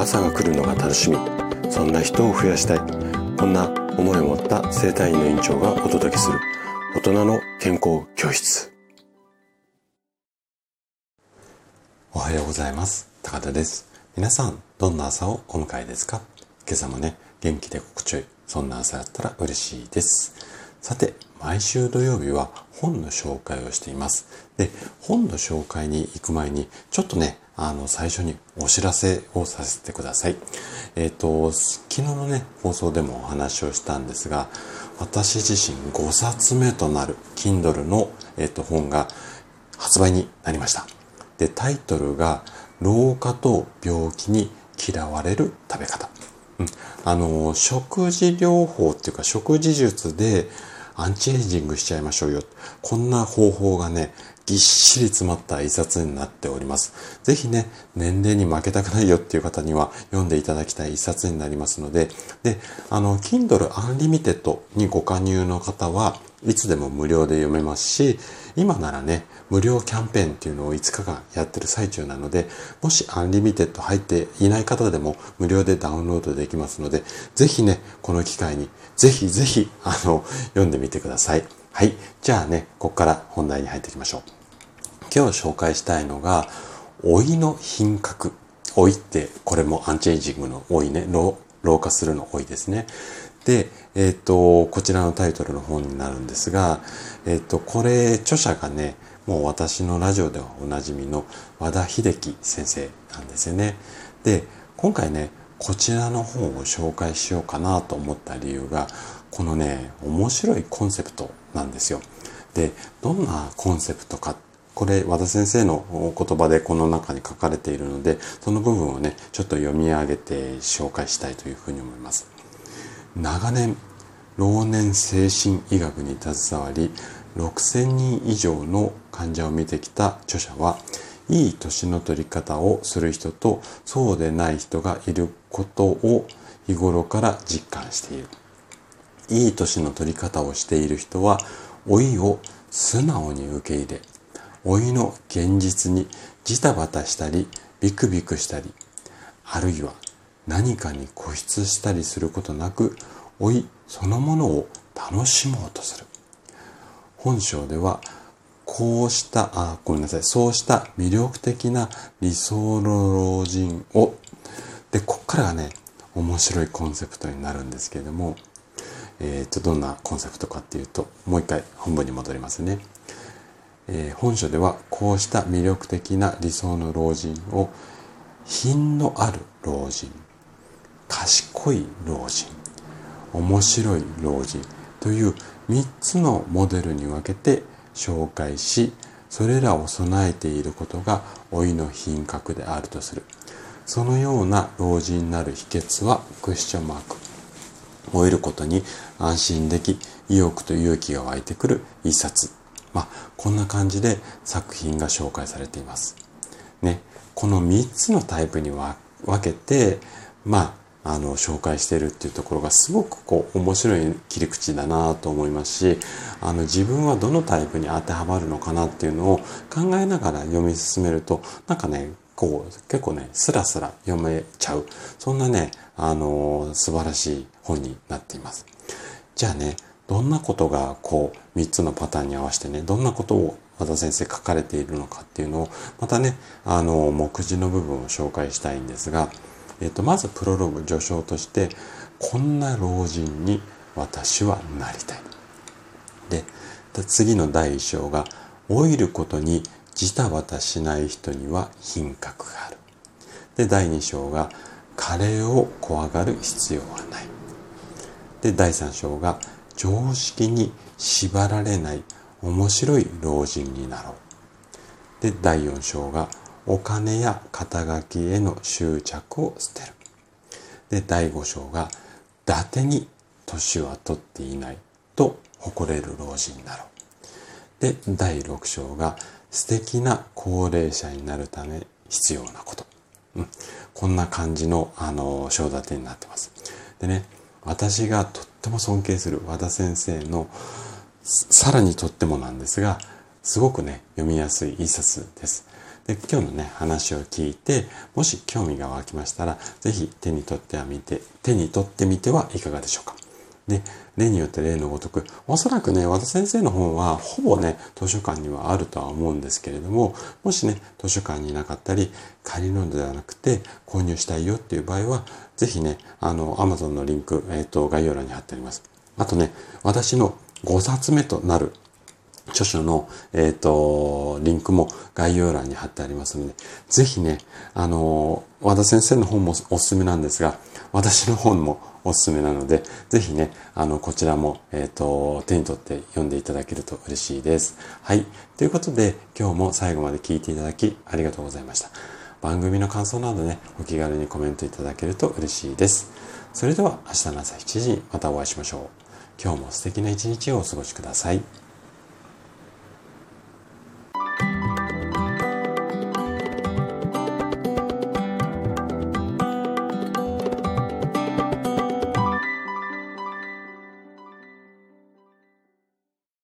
朝が来るのが楽しみ。そんな人を増やしたい。こんな思いを持った生体院の院長がお届けする。大人の健康教室。おはようございます。高田です。皆さんどんな朝をお迎えですか？今朝もね元気で心地よい。そんな朝だったら嬉しいです。さて毎週土曜日は本の紹介をしていますで本の紹介に行く前にちょっとねあの、最初にお知らせをさせてください。えっ、ー、と、昨日のね、放送でもお話をしたんですが、私自身5冊目となる Kindle の、えっ、ー、と、本が発売になりました。で、タイトルが、老化と病気に嫌われる食べ方。うん、あの、食事療法っていうか食事術でアンチエイジングしちゃいましょうよ。こんな方法がね、ぎっしり詰まった一冊になっております。ぜひね、年齢に負けたくないよっていう方には読んでいただきたい一冊になりますので、で、あの、Kindle Unlimited にご加入の方はいつでも無料で読めますし、今ならね、無料キャンペーンっていうのを5日間やってる最中なので、もし Unlimited 入っていない方でも無料でダウンロードできますので、ぜひね、この機会に、ぜひぜひ、あの、読んでみてください。はい。じゃあね、ここから本題に入っていきましょう。今日紹介したいのが、老いの品格。老いって、これもアンチエイジングの老いね、老老化するの老いですね。で、えっ、ー、と、こちらのタイトルの本になるんですが、えっ、ー、と、これ、著者がね、もう私のラジオではおなじみの和田秀樹先生なんですよね。で、今回ね、こちらの本を紹介しようかなと思った理由が、このね、面白いコンセプトなんですよ。で、どんなコンセプトかこれ和田先生の言葉でこの中に書かれているのでその部分をねちょっと読み上げて紹介したいというふうに思います。長年老年精神医学に携わり6000人以上の患者を見てきた著者はいい年の取り方をする人とそうでない人がいることを日頃から実感している。いい年の取り方をしている人は老いを素直に受け入れ老いの現実にジタバタしたりビクビクしたりあるいは何かに固執したりすることなく老いそのものを楽しもうとする本章ではこうしたあごめんなさいそうした魅力的な理想の老人をでこっからがね面白いコンセプトになるんですけれどもえっ、ー、とどんなコンセプトかっていうともう一回本文に戻りますね。えー、本書ではこうした魅力的な理想の老人を品のある老人賢い老人面白い老人という3つのモデルに分けて紹介しそれらを備えていることが老いの品格であるとする。そのような老人になる秘訣はクエスチョンマーク。老いることに安心でき意欲と勇気が湧いてくる一冊。まあ、こんな感じで作品が紹介されています。ね、この3つのタイプに分けて、まあ、あの、紹介しているっていうところがすごくこう、面白い切り口だなと思いますし、あの、自分はどのタイプに当てはまるのかなっていうのを考えながら読み進めると、なんかね、こう、結構ね、スラスラ読めちゃう。そんなね、あの、素晴らしい本になっています。じゃあね、どんなことがこう3つのパターンに合わせてね、どんなことを和田先生書かれているのかっていうのを、またね、あの、目次の部分を紹介したいんですが、えっと、まずプロローグ序章として、こんな老人に私はなりたい。で、次の第一章が、老いることにジタバタしない人には品格がある。で、第二章が、加齢を怖がる必要はない。で、第三章が、常識に縛られない面白い老人になろう。で、第4章がお金や肩書きへの執着を捨てる。で、第5章が伊達に年は取っていないと誇れる老人になろう。で、第6章が素敵な高齢者になるため必要なこと。うん、こんな感じの、あの、章立てになってます。でね、私がとも尊敬する和田先生のさらにとってもなんですがすごくね読みやすい一冊です。で今日のね、話を聞いて、もし興味が湧きましたら、ぜひ手に取ってはみて、手に取ってみてはいかがでしょうか？で、例によって例のごとく、おそらくね、和田先生の本はほぼね、図書館にはあるとは思うんですけれども、もしね、図書館になかったり、借りるのではなくて、購入したいよっていう場合は、ぜひね、あの、Amazon のリンク、えっ、ー、と、概要欄に貼ってあります。あとね、私の5冊目となる著書の、えっ、ー、と、リンクも概要欄に貼ってありますので、ぜひね、あの、和田先生の本もおすすめなんですが、私の本もおすすめなので、ぜひね、あの、こちらも、えっ、ー、と、手に取って読んでいただけると嬉しいです。はい。ということで、今日も最後まで聞いていただき、ありがとうございました。番組の感想などね、お気軽にコメントいただけると嬉しいです。それでは、明日の朝7時にまたお会いしましょう。今日も素敵な一日をお過ごしください。